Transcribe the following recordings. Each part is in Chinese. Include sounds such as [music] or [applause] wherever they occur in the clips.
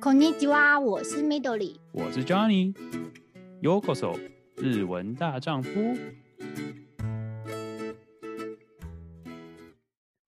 こんにちは，我是 Midori，我是 Johnny。Yokoso，日文大丈夫。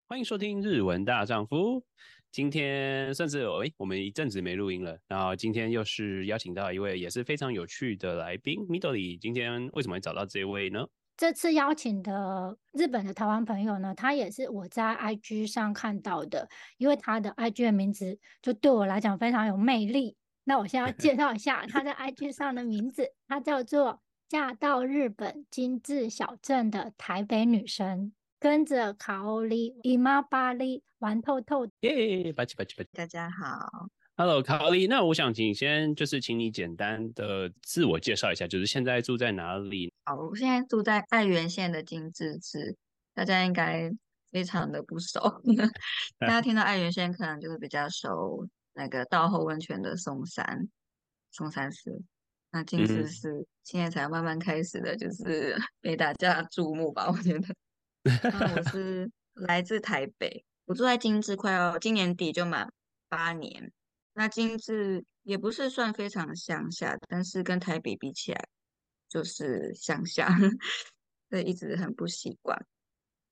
欢迎收听日文大丈夫。今天算是诶，我们一阵子没录音了，然后今天又是邀请到一位也是非常有趣的来宾，Midori。今天为什么会找到这位呢？ 这次邀请的日本的台湾朋友呢，他也是我在 IG 上看到的，因为他的 IG 的名字就对我来讲非常有魅力。那我先要 [laughs] 介绍一下他在 IG 上的名字，他叫做嫁到日本精致小镇的台北女神，跟着卡欧里姨妈巴黎玩透透。耶，巴奇巴奇巴奇，大家好。Hello，卡奥利。那我想请先就是请你简单的自我介绍一下，就是现在住在哪里？好，我现在住在爱媛县的金治市，大家应该非常的不熟。[laughs] 大家听到爱媛县，可能就是比较熟那个道后温泉的松山松山市。那金治市现在才慢慢开始的，就是 [laughs] 被大家注目吧？我觉得。那我是 [laughs] 来自台北，我住在金治，快要今年底就满八年。那金致也不是算非常乡下，但是跟台北比起来，就是乡下，[laughs] 所以一直很不习惯，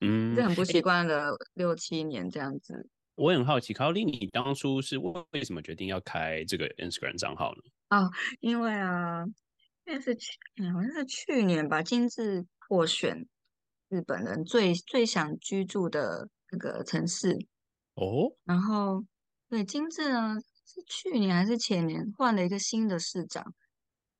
嗯，这很不习惯了六七年这样子。我很好奇，卡奥利，你当初是为什么决定要开这个 Instagram 账号呢？哦，因为啊，应该是去，好像是去年吧，金致获选日本人最最想居住的那个城市哦，然后对金致呢。是去年还是前年换了一个新的市长，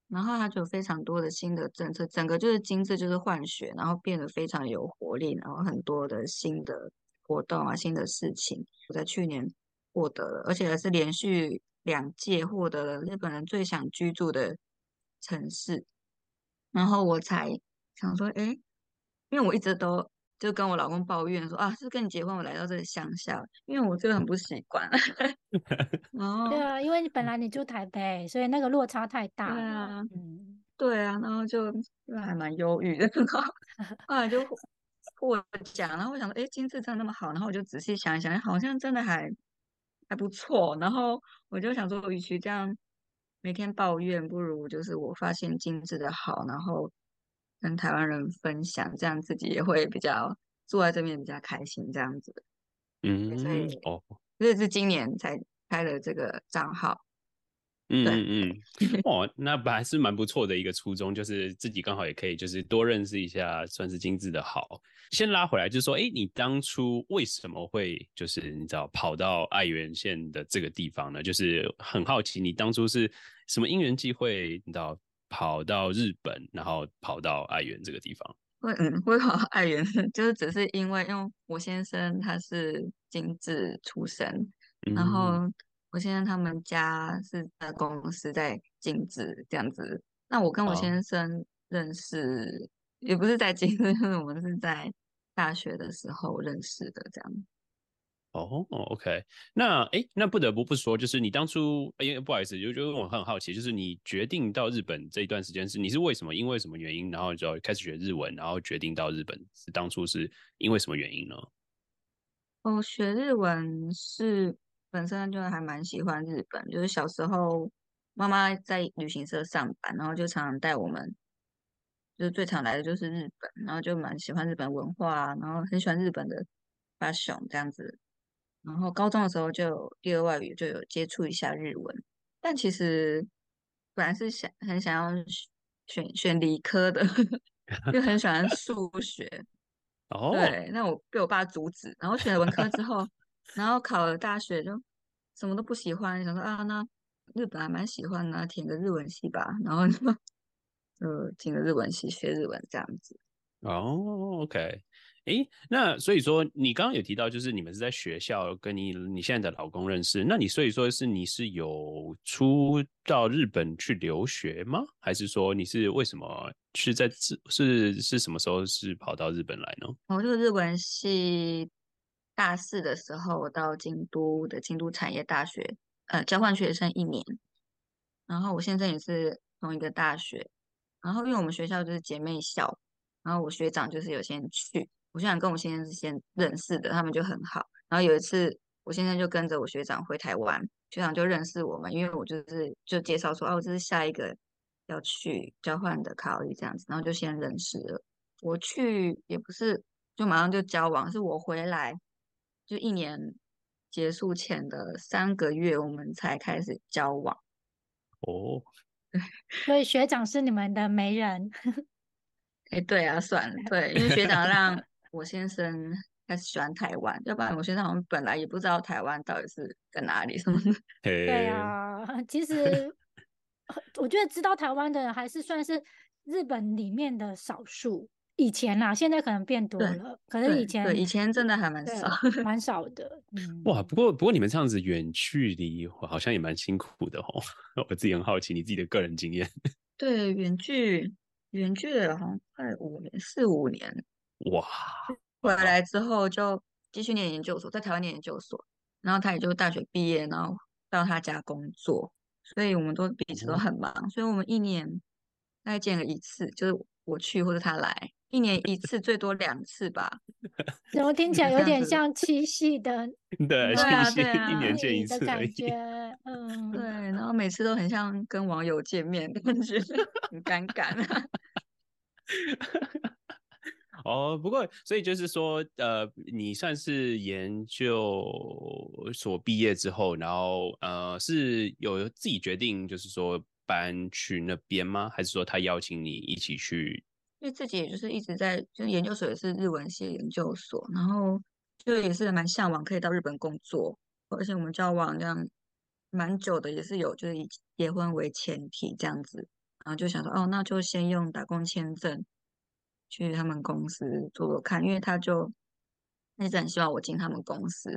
然后他就有非常多的新的政策，整个就是金枝就是换血，然后变得非常有活力，然后很多的新的活动啊，新的事情，我在去年获得了，而且还是连续两届获得了日本人最想居住的城市，然后我才想说，哎，因为我一直都。就跟我老公抱怨说啊，是跟你结婚，我来到这个乡下，因为我真的很不习惯。[laughs] 然后对啊，因为你本来你住台北，所以那个落差太大。对啊，嗯，对啊，然后就就还蛮忧郁的。[laughs] 后来就我讲，然后我想说，哎，金枝真的那么好？然后我就仔细想一想，好像真的还还不错。然后我就想说，与其这样每天抱怨，不如就是我发现金枝的好，然后。跟台湾人分享，这样自己也会比较坐在这边比较开心，这样子。嗯，所以哦，这是今年才开的这个账号。嗯嗯嗯，[laughs] 哦，那本来是蛮不错的一个初衷，就是自己刚好也可以就是多认识一下，算是精致的好。先拉回来，就是说，哎，你当初为什么会就是你知道跑到爱媛县的这个地方呢？就是很好奇，你当初是什么因缘际会，你知道？跑到日本，然后跑到爱媛这个地方。会嗯，会跑到爱媛，[laughs] 就是只是因为，因为我先生他是金致出身，嗯、然后我先生他们家是在公司在金致这样子。那我跟我先生认识，哦、也不是在金枝，就 [laughs] 是我们是在大学的时候认识的这样。哦、oh，OK，那哎，那不得不不说，就是你当初，哎，不好意思，就就我很好奇，就是你决定到日本这一段时间是你是为什么？因为什么原因？然后就开始学日文，然后决定到日本是当初是因为什么原因呢？哦，学日文是本身就还蛮喜欢日本，就是小时候妈妈在旅行社上班，然后就常常带我们，就是最常来的就是日本，然后就蛮喜欢日本文化，然后很喜欢日本的发型这样子。然后高中的时候就有第二外语就有接触一下日文，但其实本来是想很想要选选理科的，[laughs] 又很喜欢数学。[laughs] 哦，对，那我被我爸阻止，然后选了文科之后，然后考了大学就什么都不喜欢，想说啊，那日本还蛮喜欢的，填个日文系吧，然后 [laughs] 就呃填个日文系学日文这样子。哦，OK。哎，那所以说你刚刚有提到，就是你们是在学校跟你你现在的老公认识，那你所以说是你是有出到日本去留学吗？还是说你是为什么是在是是什么时候是跑到日本来呢？我就是日文系大四的时候，到京都的京都产业大学呃交换学生一年，然后我现在也是同一个大学，然后因为我们学校就是姐妹校，然后我学长就是有先去。我学长跟我先生是先认识的，他们就很好。然后有一次，我先生就跟着我学长回台湾，学长就认识我们，因为我就是就介绍说，哦，这是下一个要去交换的考虑这样子，然后就先认识了。我去也不是就马上就交往，是我回来就一年结束前的三个月，我们才开始交往。哦，[laughs] 所以学长是你们的媒人。[laughs] 哎，对啊，算了，对，因为学长让我先生开始喜欢台湾，要不然我先生好像本来也不知道台湾到底是在哪里什么的。[laughs] 对啊，其实我觉得知道台湾的人还是算是日本里面的少数。以前啦，现在可能变多了，可是以前对，对以前真的还蛮少，[laughs] 蛮少的。嗯，哇，不过不过你们这样子远距离，好像也蛮辛苦的哦。[laughs] 我自己很好奇你自己的个人经验。对，远距。远距了好像快五年，四五年。哇！回来之后就继续念研究所，在台湾念研究所，然后他也就大学毕业，然后到他家工作，所以我们都彼此都很忙，嗯、所以我们一年大概见了一次，就是我去或者他来，一年一次，最多两次吧。[laughs] 怎么听起来有点像七夕的？对，七夕一年见一次的感觉。嗯，[laughs] 对，然后每次都很像跟网友见面，感觉很尴尬。[laughs] 哦，不过所以就是说，呃，你算是研究所毕业之后，然后呃，是有自己决定，就是说搬去那边吗？还是说他邀请你一起去？因为自己也就是一直在，就是研究所也是日文系研究所，然后就也是蛮向往可以到日本工作，而且我们交往这样蛮久的，也是有就是以结婚为前提这样子。然后就想说，哦，那就先用打工签证去他们公司做做看，因为他就一直很希望我进他们公司，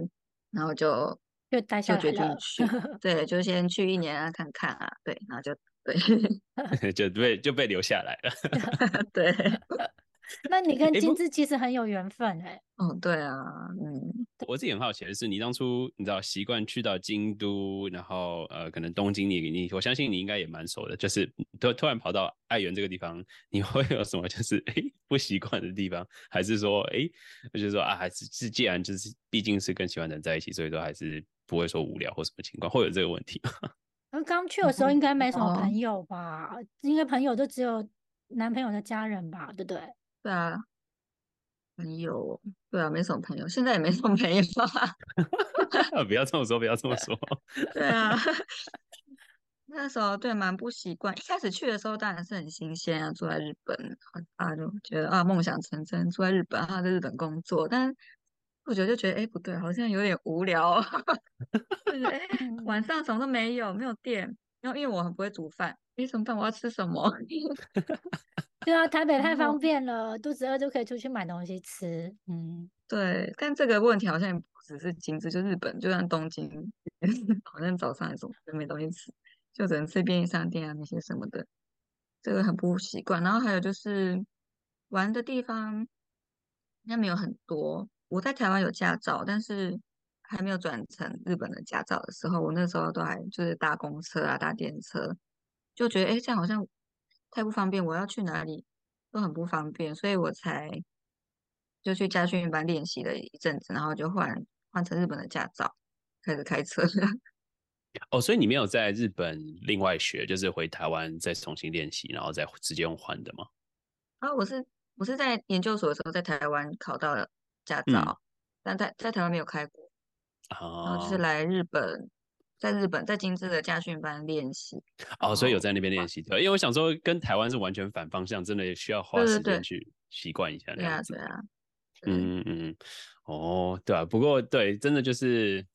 然后就就待下来就决定去，对，就先去一年啊，看看啊，对，然后就对 [laughs] [laughs] 就被就被留下来了，[laughs] 对。那你 [laughs] 跟金枝其实很有缘分哎、欸。哦，对啊，嗯，我自己很好奇的是，你当初你知道习惯去到京都，然后呃，可能东京你你，我相信你应该也蛮熟的，就是突突然跑到爱媛这个地方，你 [laughs] 会有什么就是哎不习惯的地方，还是说哎，就是说啊，还是是既然就是毕竟是跟喜欢的人在一起，所以说还是不会说无聊或什么情况，会有这个问题吗？刚 [laughs] 刚去的时候应该没什么朋友吧？嗯、应该朋友就只有男朋友的家人吧，对不对？对啊，朋友，对啊，没什么朋友，现在也没什么朋友啊。[laughs] 不要这么说，不要这么说。[laughs] 对啊，[laughs] 那时候对蛮不习惯。一开始去的时候当然是很新鲜啊，住在日本啊，就觉得啊梦想成真，住在日本啊，在日本工作。但我觉得就觉得哎不对，好像有点无聊。就是哎晚上什么都没有，没有电，然后因为我很不会煮饭，没什么饭？我要吃什么？对啊，台北太方便了，肚子饿就可以出去买东西吃。嗯，对，但这个问题好像也不只是金枝，就日本，就像东京，[laughs] 好像早上还是没东西吃，就只能吃便利商店啊那些什么的，这个很不习惯。然后还有就是玩的地方，应该没有很多。我在台湾有驾照，但是还没有转成日本的驾照的时候，我那时候都还就是搭公车啊，搭电车，就觉得哎，这样好像。太不方便，我要去哪里都很不方便，所以我才就去家训班练习了一阵子，然后就换换成日本的驾照，开始开车。[laughs] 哦，所以你没有在日本另外学，就是回台湾再重新练习，然后再直接用换的吗？啊，我是我是在研究所的时候在台湾考到了驾照，嗯、但在在台湾没有开过，哦、然后就是来日本。在日本，在精致的家训班练习哦，所以有在那边练习对，因为我想说跟台湾是完全反方向，真的也需要花时间去习惯一下那样子。对啊，对啊，嗯嗯，哦，对啊，不过对，真的就是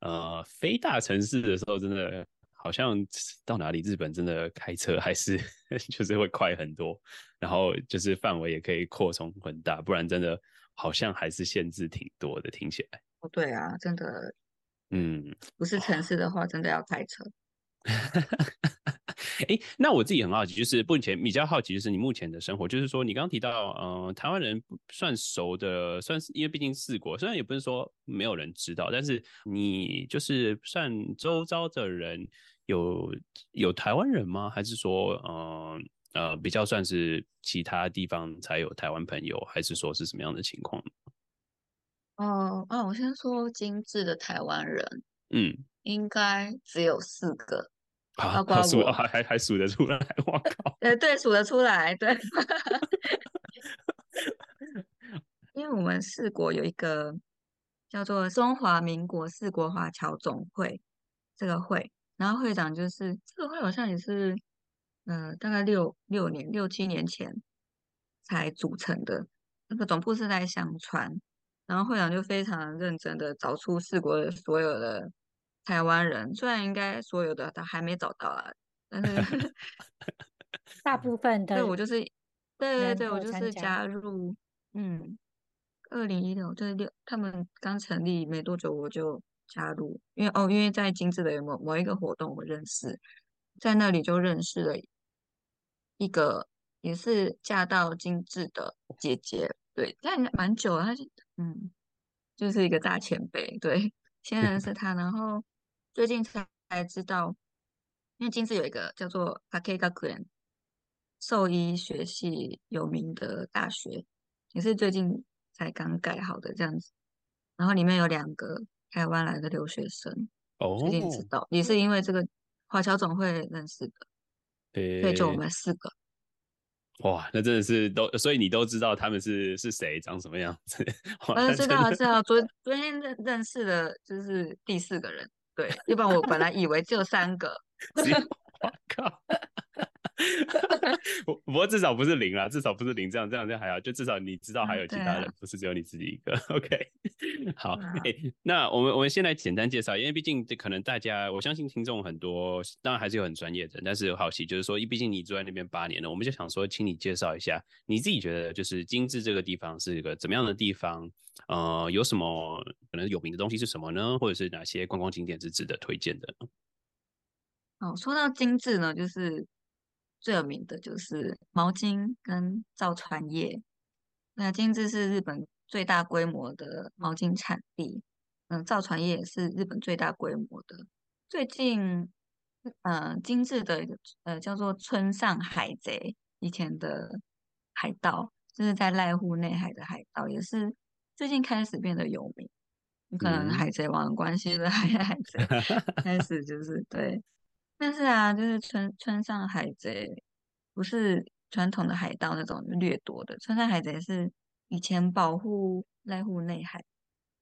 呃，非大城市的时候，真的好像到哪里日本真的开车还是 [laughs] 就是会快很多，然后就是范围也可以扩充很大，不然真的好像还是限制挺多的，听起来。哦，对啊，真的。嗯，不是城市的话，真的要开车。[laughs] 哎，那我自己很好奇，就是目前比较好奇，就是你目前的生活，就是说你刚刚提到，呃，台湾人不算熟的，算是因为毕竟四国，虽然也不是说没有人知道，但是你就是算周遭的人有有台湾人吗？还是说，呃呃，比较算是其他地方才有台湾朋友，还是说是什么样的情况？哦哦，我先说精致的台湾人，嗯，应该只有四个，[laughs] 还还还数得出来，我靠！呃，对，数得出来，对。[laughs] 因为我们四国有一个叫做中华民国四国华侨总会这个会，然后会长就是这个会好像也是，呃，大概六六年六七年前才组成的，那个总部是在香川。然后会长就非常认真的找出四国的所有的台湾人，虽然应该所有的他还没找到啊，但是 [laughs] 大部分的。对，我就是，对对对，我就是加入，嗯，二零一六就是六，他们刚成立没多久我就加入，因为哦，因为在精致的某某一个活动我认识，在那里就认识了一个也是嫁到精致的姐姐。对，但蛮久了，他就嗯，就是一个大前辈。对，先认识他，然后最近才才知道，因为精致有一个叫做加计学园兽医学系有名的大学，也是最近才刚盖好的这样子。然后里面有两个台湾来的留学生，哦，最近知道，也是因为这个华侨总会认识的，对，所以就我们四个。哇，那真的是都，所以你都知道他们是是谁，长什么样子？[laughs] 嗯，知道知道，昨昨天认认识的就是第四个人，对，要不然我本来以为只有三个。[laughs] 我 [laughs] 靠！不不过至少不是零啦，至少不是零，这样这样这样还好，就至少你知道还有其他人，嗯、不是只有你自己一个。[laughs] OK，[laughs] 好，欸，那我们我们先来简单介绍，因为毕竟可能大家，我相信听众很多，当然还是有很专业的，但是有好奇就是说，毕竟你住在那边八年了，我们就想说，请你介绍一下你自己觉得就是精致这个地方是一个怎么样的地方？呃，有什么可能有名的东西是什么呢？或者是哪些观光景点是值得推荐的？哦，说到精致呢，就是。最有名的就是毛巾跟造船业。那精致是日本最大规模的毛巾产地，嗯，造船业也是日本最大规模的。最近，嗯、呃，精致的呃叫做村上海贼，以前的海盗，就是在濑户内海的海盗，也是最近开始变得有名。可能海贼王的关系的 [laughs] 海海贼 [laughs] 开始就是对。但是啊，就是村村上海贼不是传统的海盗那种掠夺的，村上海贼是以前保护濑户内海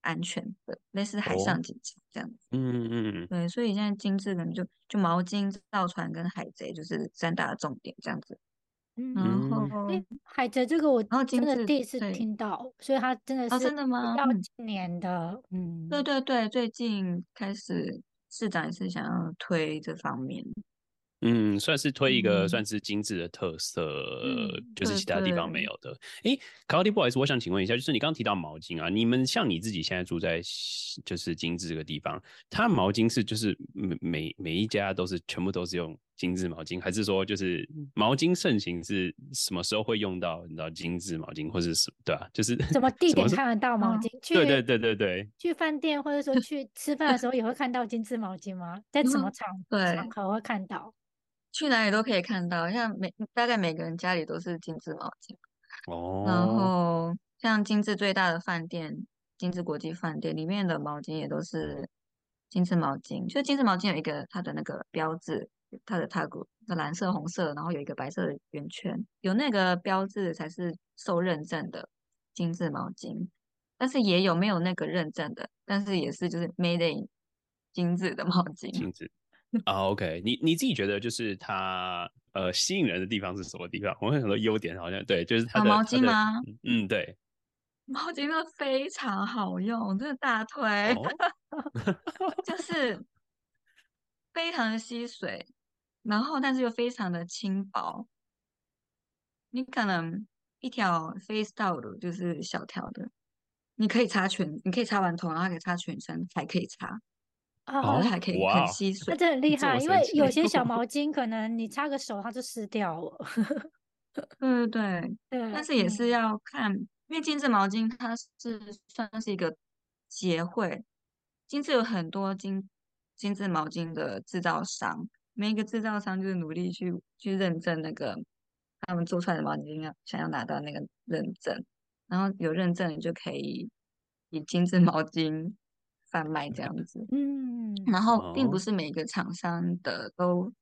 安全的，类似海上警察这样子。嗯嗯嗯。对，所以现在精致的就就毛巾、造船跟海贼就是三大重点这样子。嗯。然后，欸、海贼这个我真的第一次听到，所以他真的是、哦、真的吗？要今年的，嗯，对对对，最近开始。市长也是想要推这方面，嗯，算是推一个算是精致的特色，嗯、就是其他地方没有的。哎、嗯，卡奥迪，不好意思，我想请问一下，就是你刚刚提到毛巾啊，你们像你自己现在住在就是精致这个地方，它毛巾是就是每每每一家都是全部都是用。精致毛巾，还是说就是毛巾盛行是什么时候会用到？你知道精致毛巾，或者是对吧、啊？就是 [laughs] 什么地点看得到毛巾？去对对对对对，去饭店或者说去吃饭的时候也会看到精致毛巾吗？在什么场、嗯、场合会看到？去哪里都可以看到，像每大概每个人家里都是精致毛巾哦。然后像精致最大的饭店，精致国际饭店里面的毛巾也都是精致毛巾。就精致毛巾有一个它的那个标志。它的 tag 是蓝色、红色，然后有一个白色的圆圈，有那个标志才是受认证的精致毛巾。但是也有没有那个认证的，但是也是就是 made in 精致的毛巾。精致啊，OK，你你自己觉得就是它呃吸引人的地方是什么地方？我有很多优点，好像对，就是它的、啊、毛巾吗？嗯，对，[laughs] 毛巾真的非常好用，真的大推，哦、[laughs] 就是非常的吸水。然后，但是又非常的轻薄。你可能一条 face towel 就是小条的，你可以擦全，你可以擦完头，然后还可以擦全身，还可以擦，哦，还可以很吸水，那这很厉害。因为有些小毛 [laughs] 巾可能你擦个手它就湿掉了。[laughs] 对对 [laughs] 对，对，但是也是要看，嗯、因为精致毛巾它是算是一个协会，精致有很多精精致毛巾的制造商。每一个制造商就是努力去去认证那个他们做出来的毛巾，要想要拿到那个认证，然后有认证，你就可以以精致毛巾贩卖这样子。嗯，然后并不是每个厂商的都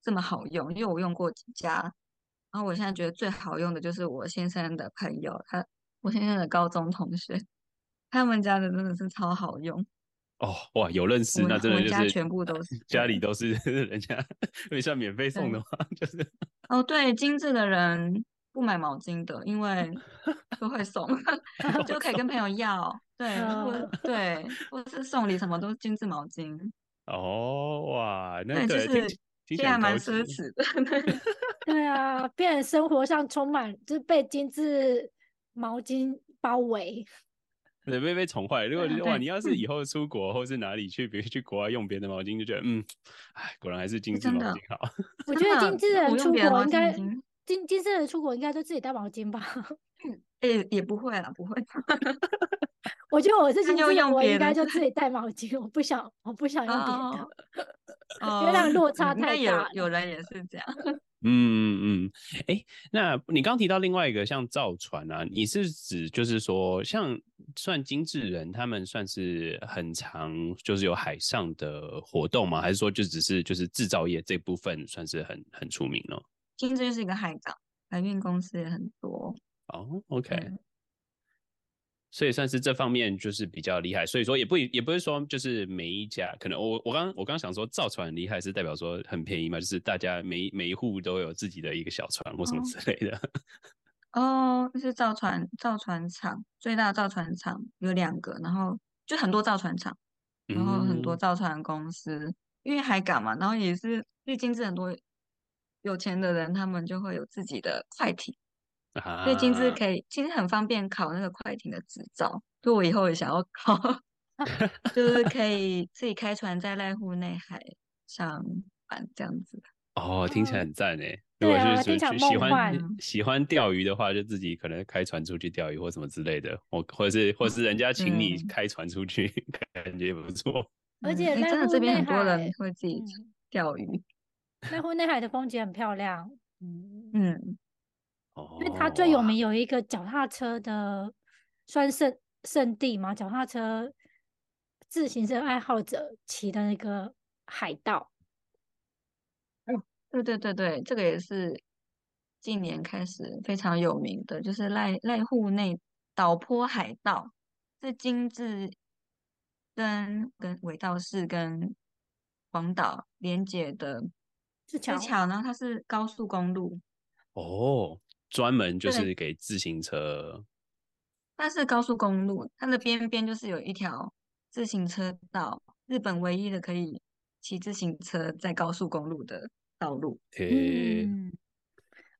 这么好用，因为我用过几家，然后我现在觉得最好用的就是我先生的朋友，他我先生的高中同学，他们家的真的是超好用。哦哇，有认识那真的就是家全部都是家里都是 [laughs] 人家，因为像免费送的话 [laughs] 就是哦对，精致的人不买毛巾的，因为 [laughs] 都会送，就可以跟朋友要，对，或对，或是送礼什么都是精致毛巾。哦哇，那个就是其实还蛮奢侈的，对啊，变成生活上充满就是被精致毛巾包围。[laughs] 对，被被宠坏。如果哇，你要是以后出国或是哪里去，比如去国外用别的毛巾，就觉得嗯，哎，果然还是精致毛巾好。[laughs] 我觉得精致的人出国应该精精致的人出国应该都自己带毛巾吧？[laughs] 也也不会啦，不会。我觉得我是精致的，我应该就自己带毛巾，我不想我不想用别的，因为那个落差太大。有有人也是这样。嗯嗯嗯，哎、欸，那你刚提到另外一个像造船啊，你是指就是说，像算精致人，他们算是很常就是有海上的活动吗？还是说就只是就是制造业这部分算是很很出名呢？精致就是一个海港，海运公司也很多。哦，OK。嗯所以算是这方面就是比较厉害，所以说也不也不是说就是每一家可能我我刚我刚想说造船很厉害是代表说很便宜嘛，就是大家每每一户都有自己的一个小船或什么之类的。[laughs] 哦，就、哦、是造船造船厂最大的造船厂有两个，然后就很多造船厂，然后很多造船公司，嗯、因为海港嘛，然后也是毕竟是很多有钱的人，他们就会有自己的快艇。所以精致可以，其实很方便考那个快艇的执照。就我以后也想要考，[laughs] 就是可以自己开船在濑户内海上玩这样子。哦，听起来很赞诶。如果是喜欢喜欢钓鱼的话，就自己可能开船出去钓鱼或什么之类的，我或者是或者是人家 [laughs] 请你开船出去，[laughs] 感觉也不错。而且真的这边很多人会自己钓鱼。濑户内海的风景很漂亮。嗯嗯。因为它最有名有一个脚踏车的算圣圣地嘛，脚踏车自行车爱好者骑的那个海道。哦，对对对对，这个也是近年开始非常有名的，就是濑濑户内岛坡海道，是精致跟跟尾道市跟广岛连接的是桥，然后它是高速公路。哦。专门就是给自行车，它是高速公路，它的边边就是有一条自行车道，日本唯一的可以骑自行车在高速公路的道路。嗯，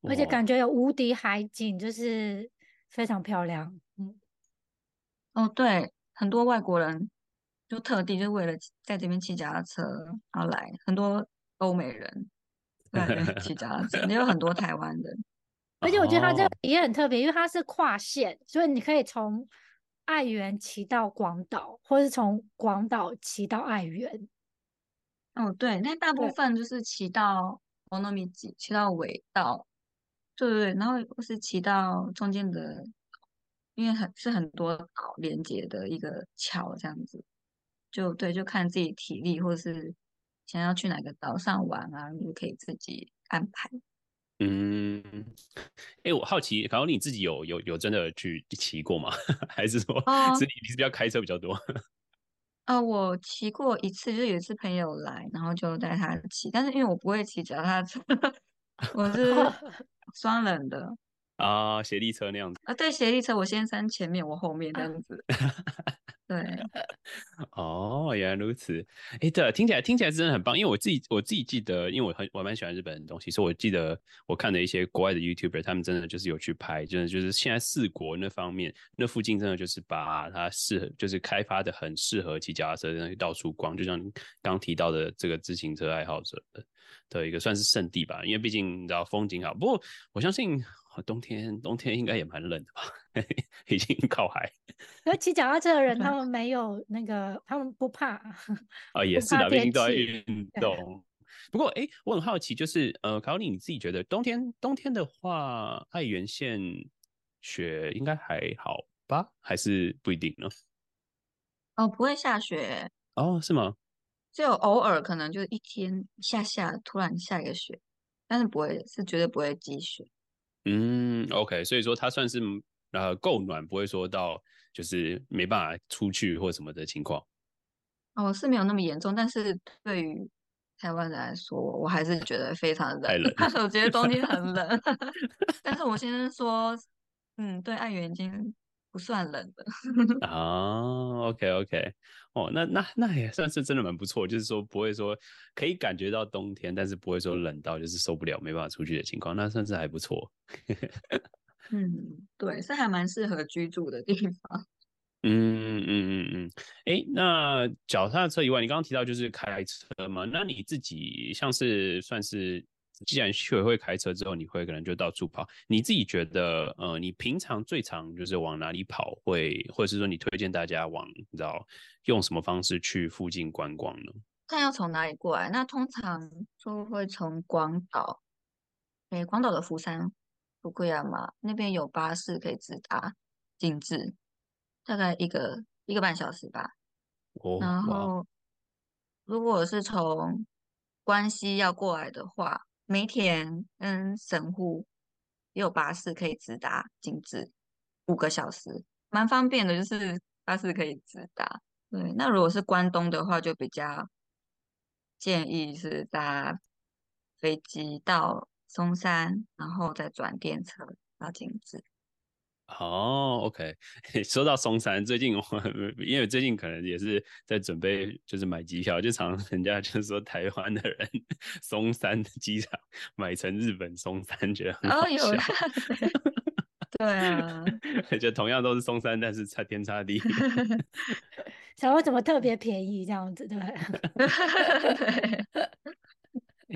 而且感觉有无敌海景，就是非常漂亮。嗯，哦，对，很多外国人就特地就为了在这边骑脚踏车而来，很多欧美人 [laughs] 对骑脚踏车，也有很多台湾人。而且我觉得它这个也很特别，因为它是跨线，所以你可以从爱媛骑到广岛，或是从广岛骑到爱媛。哦，对，那大部分就是骑到尾道，骑到尾道，对对对，然后或是骑到中间的，因为很是很多岛连接的一个桥，这样子，就对，就看自己体力，或是想要去哪个岛上玩啊，你就可以自己安排。嗯，哎、欸，我好奇，然后你自己有有有真的去骑过吗？[laughs] 还是说，哦，是你你是比较开车比较多？啊、[laughs] 呃，我骑过一次，就是有一次朋友来，然后就带他骑，但是因为我不会骑脚踏车，[laughs] 我是双人的啊，协力车那样子啊，对，斜力车，我先生前面，我后面这样子。对，[laughs] 哦，原来如此。哎、欸，对，听起来听起来真的很棒。因为我自己我自己记得，因为我很我蛮喜欢日本的东西，所以我记得我看的一些国外的 YouTuber，他们真的就是有去拍，真的就是现在四国那方面那附近真的就是把它适合，就是开发的很适合骑脚踏车，真的到处逛。就像刚提到的这个自行车爱好者的的一个算是圣地吧，因为毕竟你知道风景好。不过我相信。冬天冬天应该也蛮冷的吧？[laughs] 已经靠海。因为骑脚踏车的人，[laughs] 他们没有那个，他们不怕。啊，也是的，毕竟都在运动。不过，哎、欸，我很好奇，就是呃，卡罗琳，你自己觉得冬天冬天的话，爱媛县雪应该还好吧？还是不一定呢？哦，不会下雪。哦，是吗？只有偶尔可能就一天下下突然下一个雪，但是不会，是绝对不会积雪。嗯，OK，所以说它算是呃够暖，不会说到就是没办法出去或什么的情况。哦，是没有那么严重，但是对于台湾人来说，我还是觉得非常冷。太冷，我觉得冬天很冷。[laughs] 但是我先生说，嗯，对，爱媛已经不算冷的。啊，OK OK，哦，那那那也算是真的蛮不错，就是说不会说可以感觉到冬天，但是不会说冷到就是受不了没办法出去的情况，那算是还不错。[laughs] 嗯，对，是还蛮适合居住的地方。嗯嗯嗯嗯，哎、欸，那脚踏车以外，你刚刚提到就是开车嘛？那你自己像是算是，既然学会开车之后，你会可能就到处跑。你自己觉得，呃，你平常最常就是往哪里跑会，或者是说你推荐大家往，你知道用什么方式去附近观光呢？看要从哪里过来，那通常就会从广岛，对，广岛的福山、福贵亚嘛，那边有巴士可以直达精致。大概一个一个半小时吧。哦，然后，如果是从关西要过来的话，梅田跟神户也有巴士可以直达金枝，五个小时，蛮方便的，就是巴士可以直达。对，那如果是关东的话，就比较建议是搭飞机到松山，然后再转电车到金枝。哦、oh，OK。[laughs] 说到松山，最近我 [laughs] 因为最近可能也是在准备，就是买机票，就常 [laughs] 人家就是说台湾的人松山的机场买成日本松山，觉得很好笑。Oh, 有对啊，就同样都是松山，但是差天差地。想说怎么特别便宜这样子，对。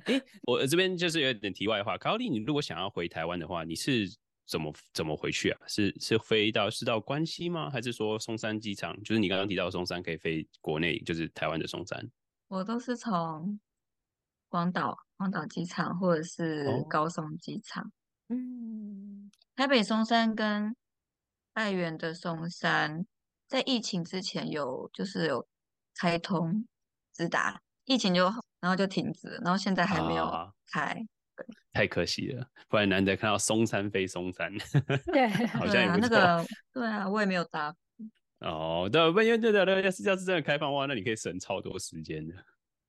哎，我这边就是有点题外话，卡奥莉，你如果想要回台湾的话，你是？怎么怎么回去啊？是是飞到是到关西吗？还是说松山机场？就是你刚刚提到松山可以飞国内，就是台湾的松山。我都是从广岛广岛机场或者是高松机场。哦。嗯，台北松山跟爱媛的松山，在疫情之前有就是有开通直达，疫情就然后就停止了，然后现在还没有开。哦太可惜了，不然难得看到松山飞松山，对，[laughs] 好像也不错。那个，对啊，我也没有搭。哦，对，不因为对对对，要是要是真的开放的话，那你可以省超多时间的。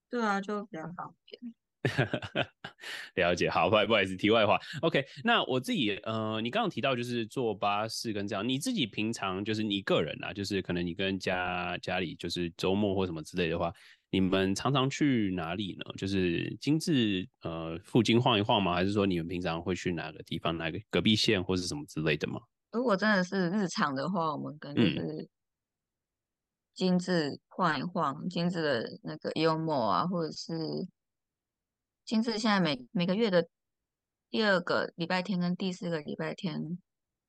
对啊，就比较方便。[laughs] 了解，好，不好意思，题外话。OK，那我自己，呃，你刚刚提到就是坐巴士跟这样，你自己平常就是你个人啊，就是可能你跟家家里就是周末或什么之类的话。你们常常去哪里呢？就是精致呃附近晃一晃吗？还是说你们平常会去哪个地方，哪个隔壁县或是什么之类的吗？如果真的是日常的话，我们跟就是精致晃一晃，精致的那个幽默啊，或者是精致现在每每个月的第二个礼拜天跟第四个礼拜天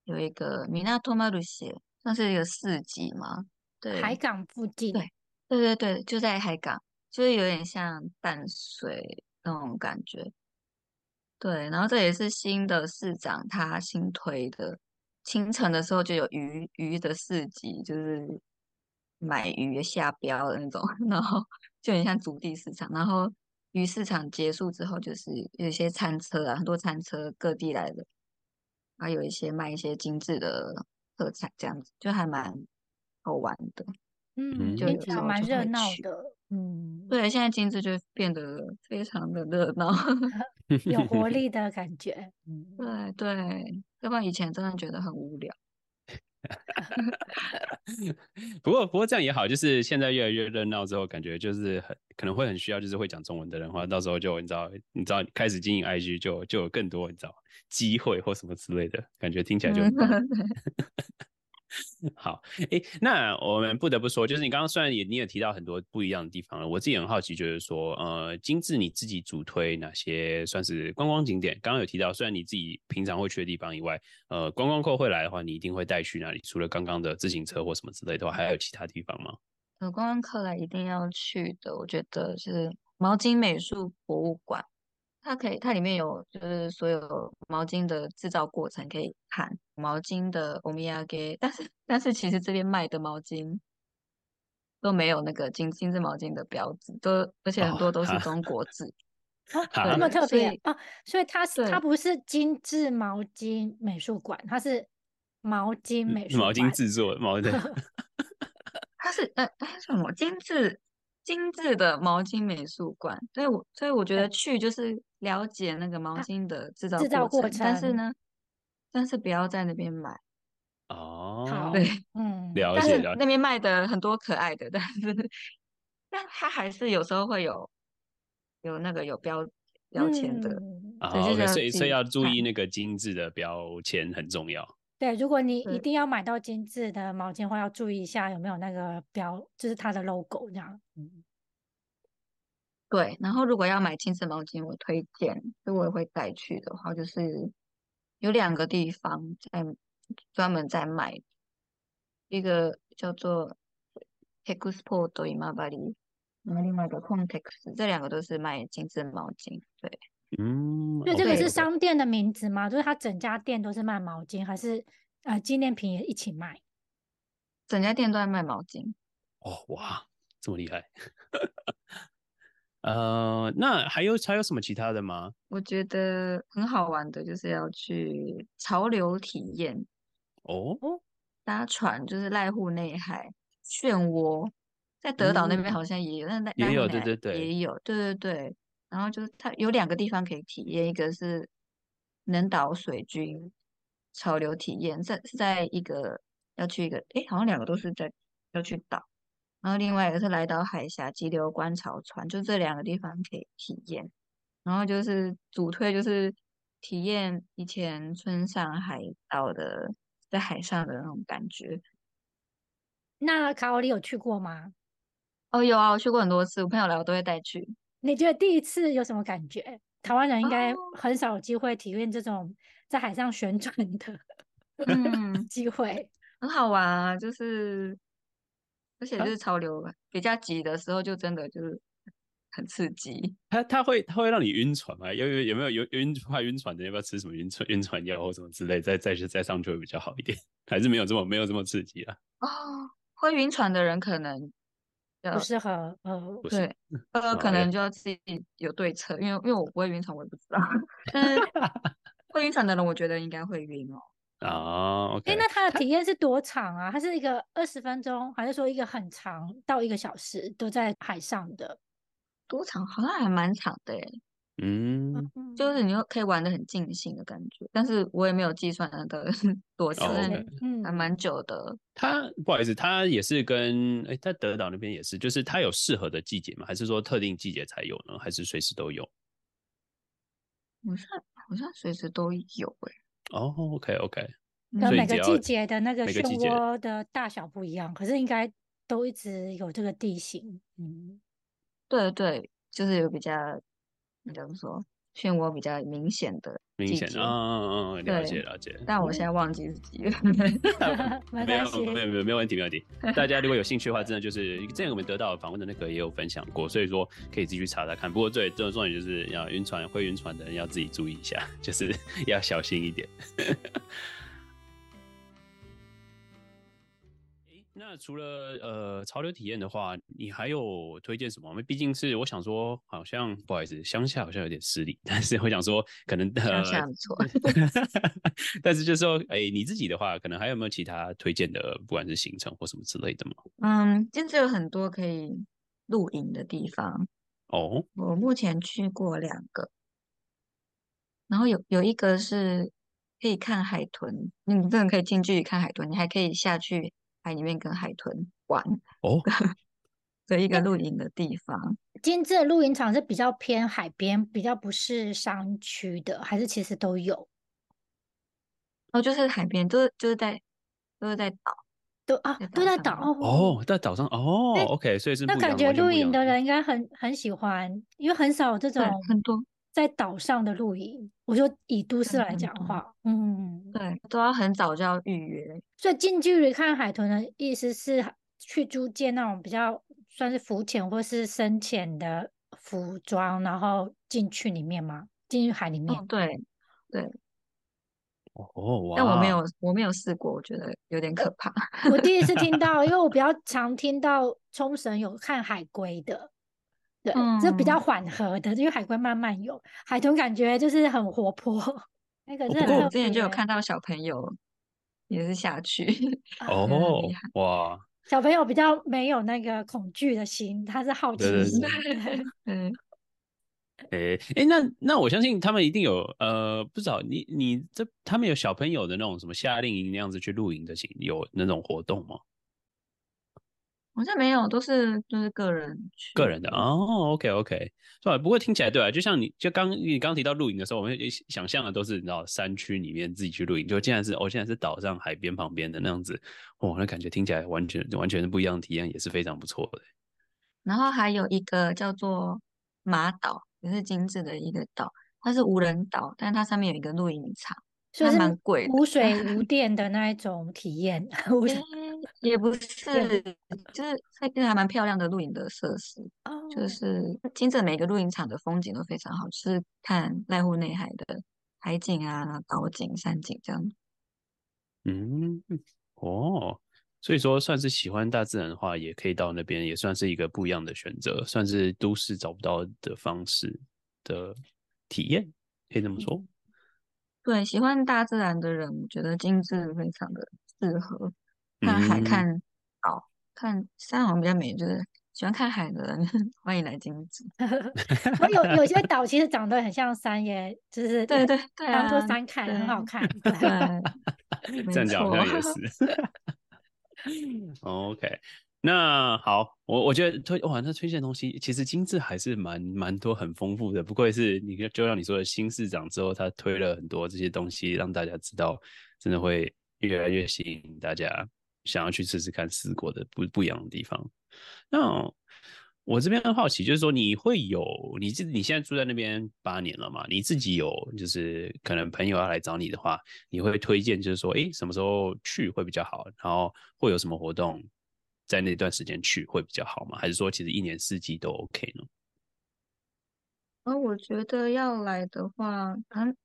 有一个米纳托马鲁西，算是一个市集嘛？对，海港附近。对。对对对，就在海港，就是有点像淡水那种感觉。对，然后这也是新的市长他新推的，清晨的时候就有鱼鱼的市集，就是买鱼下标的那种，[laughs] 然后就很像足地市场。然后鱼市场结束之后，就是有一些餐车啊，很多餐车各地来的，还有一些卖一些精致的特产，这样子就还蛮好玩的。嗯，就听起来蛮热闹的。嗯，对，现在金子就变得非常的热闹，[laughs] 有活 [laughs] 力的感觉。嗯，对对，要不然以前真的觉得很无聊。[laughs] 不过不过这样也好，就是现在越来越热闹之后，感觉就是很可能会很需要，就是会讲中文的人话，到时候就你知道，你知道开始经营 IG 就就有更多你知道机会或什么之类的感觉，听起来就。[laughs] 好，哎，那我们不得不说，就是你刚刚虽然也你也提到很多不一样的地方了，我自己很好奇，就是说，呃，精致你自己主推哪些算是观光景点？刚刚有提到，虽然你自己平常会去的地方以外，呃，观光客会来的话，你一定会带去哪里？除了刚刚的自行车或什么之类的话，还有其他地方吗？呃，观光客来一定要去的，我觉得是毛巾美术博物馆。它可以，它里面有就是所有毛巾的制造过程可以看，毛巾的欧米亚给，但是但是其实这边卖的毛巾都没有那个精精致毛巾的标志，都而且很多都是中。[laughs] 国字。哦，这么特别啊，所以它是它不是精致毛巾美术馆，它是毛巾美术馆。毛巾制作毛巾，它是呃哎什么？精致精致的毛巾美术馆，所以我所以我觉得。去就是了解那个毛巾的制造制造过程。但是呢，但是不要在那边买，哦好，对，嗯，了解了解那边卖的很多可爱的，但是但它还是有时候会有有那个有标标签的，嗯啊对就是，OK，要自己所以所以要注意那个精致的标签很重要。对，如果你一定要买到精致的毛巾的话，要注意一下有没有那个标，就是它的 logo 这样。嗯，对，然后如果要买精致毛巾，我推荐，所以我也会带去的话，就是有两个地方在专门在卖，一个叫做 Texport Imabari，然后另外一个 Context，这两个都是卖精致毛巾。对，嗯，所以这个是商店的名字吗？就是它整家店都是卖毛巾，还是呃纪念品也一起卖？整家店都在卖毛巾。哦，哇，这么厉害。呃，那还有还有什么其他的吗？我觉得很好玩的，就是要去潮流体验，哦，搭船，就是濑户内海漩涡，在德岛那边嗯好像也有，那也有对对对也有，对对对。然后就是它有两个地方可以体验，一个是能岛水军潮流体验，在是在一个要去一个，诶，好像两个都是在要去岛，然后另外一个是来岛海峡急流观潮船，就这两个地方可以体验。然后就是主推就是体验以前村上海岛的在海上的那种感觉。那卡奥里有去过吗？哦，有啊，我去过很多次，我朋友来我都会带去。你觉得第一次有什么感觉？台湾人应该哦很少有机会体验这种在海上旋转的嗯，[laughs] 机会。很好玩啊，就是而且就是潮流比较急的时候，就真的就是很刺激。它它会它会让你晕船吗？有有有没有有晕怕晕船的？要不要吃什么晕船晕船药或什么之类？再再去再上去会比较好一点，[laughs] 还是没有这么没有这么刺激啊？哦，会晕船的人可能要不适合呃，对，呃，哦可能就要自己有对策，因为因为我不会晕船，我也不知道。[laughs] 但是 [laughs] 会晕船的人，我觉得应该会晕哦。啊，OK，哎，那他的体验是多长啊？他是一个二十分钟，还是说一个很长到一个小时都在海上的？多长？好像还蛮长的诶，嗯，就是你又可以玩的很尽兴的感觉。但是我也没有计算的 [laughs] 多久，嗯，还蛮久的。它不好意思，它也是跟哎，在德岛那边也是，就是它有适合的季节吗？还是说特定季节才有呢？还是随时都有？好像好像随时都有哎。哦，OK OK，嗯可能每个季节的那个漩涡的大小不一样，可是应该都一直有这个地形。嗯，对对，就是有比较，你怎么说，漩涡比较明显的明显季节嗯嗯嗯，了解了解。但我现在忘记自己了。[laughs] 没没有关系。没有没有没有问题没有问题。大家如果有兴趣的话，真的就是之前我们得到访问的那个也有分享过，所以说可以自己去查查看。不过最最重点就是要晕船会晕船的人要自己注意一下，就是 [laughs] 要小心一点。那除了呃潮流体验的话，你还有推荐什么吗？毕竟是我想说，好像不好意思，乡下好像有点失礼，但是我想说，可能乡呃下不错。[laughs] 但是就是说，哎、你自己的话，可能还有没有其他推荐的，不管是行程或什么之类的吗？嗯，其实有很多可以露营的地方。哦，我目前去过两个，然后有有一个是可以看海豚，你真的可以近距离看海豚，你还可以下去海里面跟海豚玩哦，[laughs] 的一个露营的地方。精致的露营场是比较偏海边，比较不是山区的，还是其实都有？哦，就是海边，就是就是在就是在岛，都啊，都在岛哦，在岛上哦，OK，所以是那感觉露营的人应该很很喜欢，因为很少有这，种很多，在岛上的露营。我说以都市来讲的话，嗯，对，都要很早就要预约。所以近距离看海豚的意思是去租借那种比较算是浮潜或是深潜的服装，然后进去里面吗？进去海里面？哦，对对，哦，但我没有，我没有试过，我觉得有点可怕。我第一次听到，因为我比较 [laughs] 常听到冲绳有看海龟的，对，嗯、这比较缓和的，因为海龟慢慢游，海豚感觉就是很活泼。那个是很，我之前就有看到小朋友也是下去。[laughs] 哦，哇，小朋友比较没有那个恐惧的心，他是好奇心。嗯。[laughs] 诶诶，那那我相信他们一定有呃，不知道你你这他们有小朋友的那种什么夏令营那样子去露营的情，有那种活动吗？好像没有，都是就是个人去个人的哦。OK OK，是吧？不过听起来对啊，就像你就刚你刚提到露营的时候，我们想象的都是你知道山区里面自己去露营，就竟然是哦，现在是岛上海边旁边的那样子，哦，那感觉听起来完全完全是不一样的体验，也是非常不错的。然后还有一个叫做马岛。也是精致的一个岛，它是无人岛，但是它上面有一个露营场，所以蛮贵的，无水无 [laughs] 电的那一种体验。也不是，就是那边还蛮漂亮的露营的设施，哦、就是精致每个露营场的风景都非常好，就是看濑户内海的海景啊、岛景、山景这样。嗯，哦。所以说，算是喜欢大自然的话，也可以到那边，也算是一个不一样的选择，算是都市找不到的方式的体验，可以这么说。对，喜欢大自然的人，我觉得金智非常的适合。看海、看岛、看山，好像比较美。就是喜欢看海的人，[laughs] 欢迎来金智。[laughs] 有有些岛其实长得很像山耶，就是对对对，当做山看，很好看。对，这样讲好像也是。[laughs] OK，那好，我我觉得推哇，那推荐东西其实精致还是蛮蛮多，很丰富的。不愧是你就像你说的新市长之后，他推了很多这些东西，让大家知道，真的会越来越吸引大家想要去试试看四国的不不一样的地方。那我这边很好奇，就是说你会有你自你现在住在那边八年了嘛？你自己有就是可能朋友要来找你的话，你会推荐就是说，诶，什么时候去会比较好？然后会有什么活动在那段时间去会比较好吗？还是说其实一年四季都 OK 呢？而我觉得要来的话，嗯，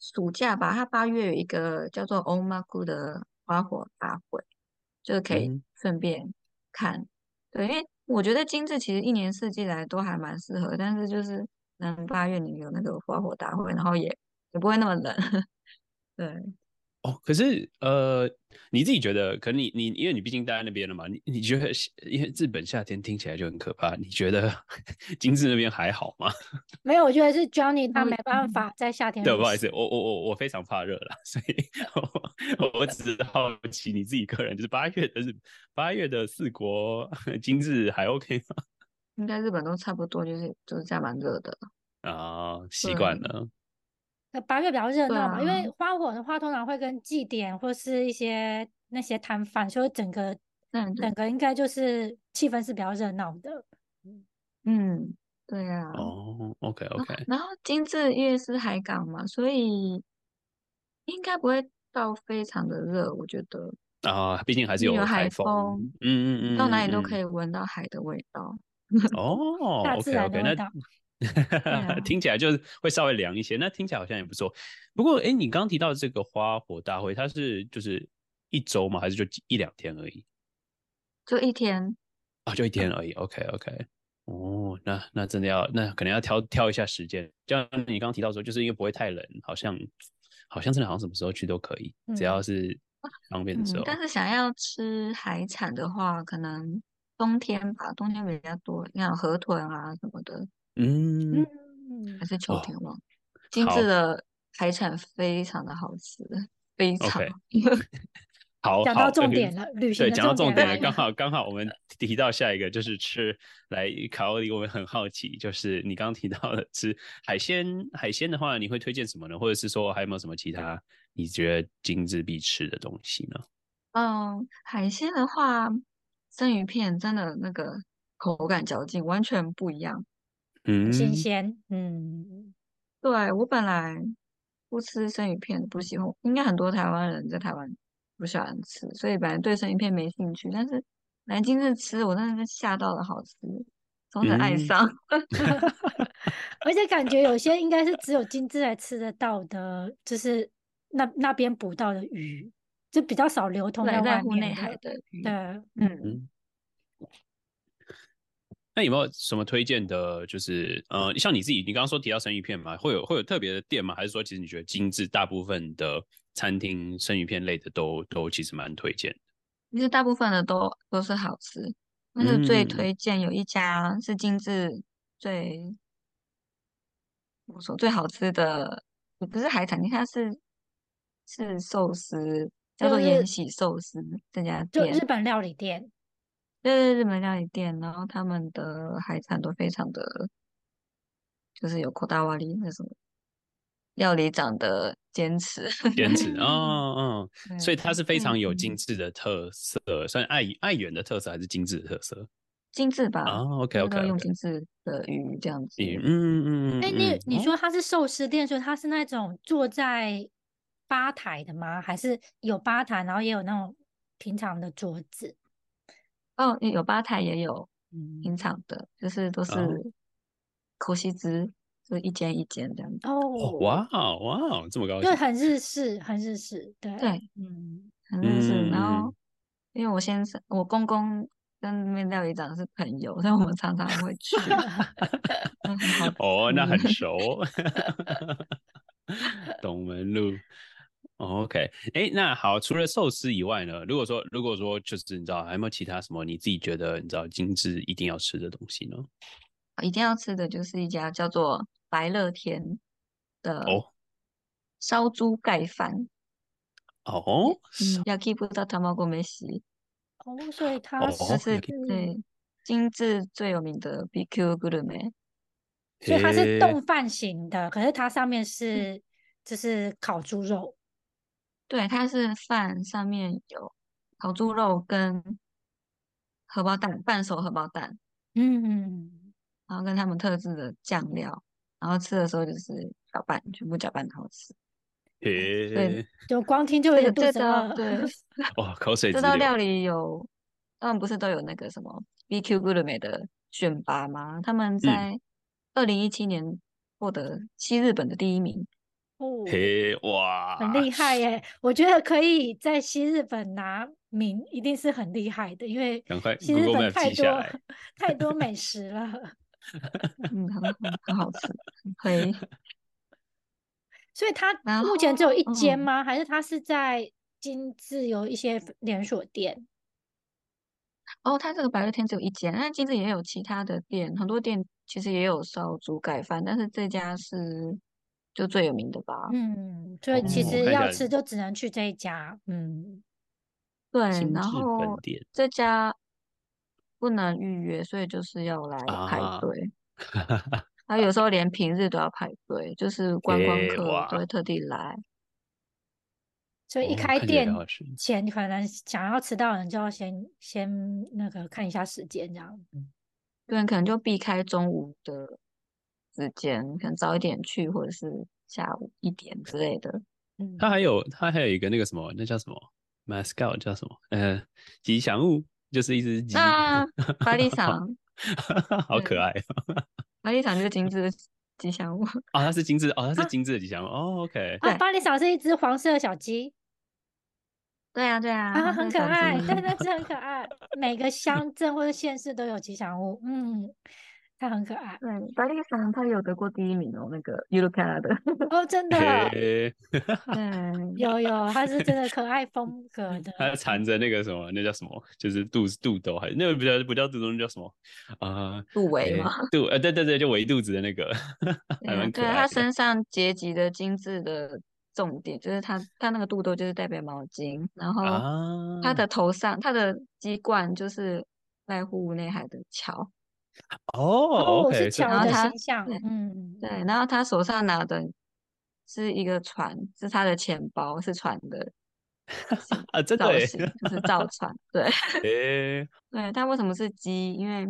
暑假吧，他八月有一个叫做 Omaku 的花火大会，就是可以顺便看，嗯、对，因为。我觉得精致其实一年四季来都还蛮适合，但是就是能，八月你有那个花火大会，然后也也不会那么冷，[laughs] 对。哦，可是呃，你自己觉得，可能你你因为你毕竟待在那边了嘛，你你觉得因为日本夏天听起来就很可怕，你觉得 [laughs] 精致那边还好吗？[laughs] 没有，我觉得是 Johnny 他没办法在夏天。对，不好意思，我我我我非常怕热了，[laughs] 所以我我只是好奇你自己个人，就是八月的日八月的四国精致还 OK 吗？应该日本都差不多，就是就是这样蛮热的啊，习惯了。那八月比较热闹嘛，啊、因为花火的话通常会跟祭典或是一些那些摊贩，所以整个嗯，整个应该就是气氛是比较热闹的。嗯，对啊。哦，OK OK。然后金致因为是海港嘛，所以应该不会到非常的热，我觉得。啊，毕竟还是有海风。嗯嗯嗯。到哪里都可以闻到海的味道。[laughs] 哦，大自然 [laughs] 听起来就是会稍微凉一些，那听起来好像也不错。不过，哎，你刚刚提到这个花火大会，它是就是一周吗？还是就一两天而已？就一天啊，就一天而已。OK OK，哦，那那真的要那可能要挑挑一下时间。就像你刚刚提到说，就是因为不会太冷，好像好像真的好像什么时候去都可以，只要是方便的时候。嗯，但是想要吃海产的话，可能冬天吧，冬天比较多，像河豚啊什么的。嗯，还是秋天了。精致的海产非常的好吃，非常。[laughs] 好，讲到重点了，旅行对，讲到重点了，刚 [laughs] 好刚好我们提到下一个就是吃来考虑，我们很好奇，就是你刚刚提到的吃海鲜，海鲜的话，你会推荐什么呢？或者是说还有没有什么其他你觉得精致必吃的东西呢？嗯，海鲜的话，生鱼片真的那个口感嚼劲完全不一样。嗯，新鲜，嗯，对，我本来不吃生鱼片，不喜欢，应该很多台湾人在台湾不喜欢吃，所以本来对生鱼片没兴趣。但是南京这吃，我真的是吓到了，好吃，从此爱上。嗯、[laughs] 而且感觉有些应该是只有精致才吃得到的，就是那那边捕到的鱼，就比较少流通在外面内海的鱼。对，嗯。嗯那有没有什么推荐的？就是呃，像你自己，你刚刚说提到生鱼片嘛，会有会有特别的店吗？还是说，其实你觉得精致大部分的餐厅生鱼片类的都都其实蛮推荐的？其实大部分的都都是好吃，但是最推荐有一家是精致最，我说最好吃的，也不是海产厅，它是是寿司，叫做延禧寿司这家店，就日本料理店。对对，日本料理店，然后他们的海产都非常的，就是有こだわり那种料理长的坚持，坚持哦哦，[laughs] 所以它是非常有精致的特色，嗯、算爱爱媛的特色还是精致的特色？精致吧。哦，OK OK，, okay. 用精致的鱼这样子。嗯嗯嗯。哎，你你说它是寿司店，所以它是那种坐在吧台的吗？还是有吧台，然后也有那种平常的桌子？ 哦，有吧台也有，平常的，嗯、就是都是口西兹，就一间一间这样子。哦，哇哇，这么高兴，对，很日式，很日式，对对，嗯，很日式。嗯、然后，因为我先生，我公公跟那边料理长是朋友，所以我们常常会去。哦，那很 [laughs] 熟，[laughs] 东门路。OK，哎、欸，那好，除了寿司以外呢？如果说，如果说，就是你知道，还有没有其他什么你自己觉得你知道精致一定要吃的东西呢？一定要吃的就是一家叫做白乐天的烧猪盖饭。哦，嗯，Yaki Buta Tamago Meshi。哦，所以它是、哦、是对精致最有名的 B Q グルメ。所以它是丼饭型的，可是它上面是就是烤猪肉。 对，它是饭上面有烤猪肉跟荷包蛋，半熟荷包蛋，嗯嗯，然后跟他们特制的酱料，然后吃的时候就是搅拌，全部搅拌好吃。嘿，对，就光听就有点肚子饿。对，[laughs] 哇，口水。这道料理有，他们不是都有那个什么 BQ グルメ的选拔吗？他们在二零一七年获得西日本的第一名。 哦，嘿，哇，很厉害耶！我觉得可以在西日本拿名，一定是很厉害的，因为西日本太多 [laughs] 太多美 [laughs] 食了。[laughs] 嗯，很很好吃，可以。所以它目前只有一间吗？还是它是在金致有一些连锁店？哦，它这个白乐天只有一间，但金致也有其他的店，很多店其实也有烧猪盖饭，但是这家是。就最有名的吧，嗯，所以其实要吃就只能去这一家，嗯，对，然后这家不能预约，所以就是要来排队。他、啊、有时候连平日都要排队，就是观光客都会特地来。所以一开店前，你可能想要吃到的人就要先先那个看一下时间，这样，嗯，对，可能就避开中午的。时间可能早一点去，或者是下午一点之类的。嗯，它还有它还有一个那个什么，那叫什么？mascot 叫什么？呃，吉祥物就是一只鸡。啊，巴利桑，[laughs] 好可爱。巴利桑就是精致的吉祥物。哦，它是精致哦，它是精致的吉祥物。啊、哦，OK。啊，巴利桑是一只黄色的小鸡。对啊，对啊，啊，很可爱，对，[laughs] 那只很可爱。每个乡镇或者县市都有吉祥物。嗯。他很可爱，对，巴利桑他有得过第一名哦，那个 Eurocard 的哦，真的，[laughs] 对，[laughs] 有有，他是真的可爱风 [laughs] 格的，他缠着那个什么，那叫什么？就是肚子肚兜，还是那个不叫不叫肚兜，那叫什么？啊、呃，肚围吗？肚，呃，对对对，就围肚子的那个，还蛮可爱。对，他身上结集的精致的重点，就是他他那个肚兜就是代表毛巾，然后他的头上他的鸡冠就是濑户内海的桥。哦，我是桥的形象，嗯，对，然后他手上拿的是一个船，是他的钱包，是船的啊，真的就是造船，对，[laughs] 欸、[laughs] 对，他为什么是鸡？因为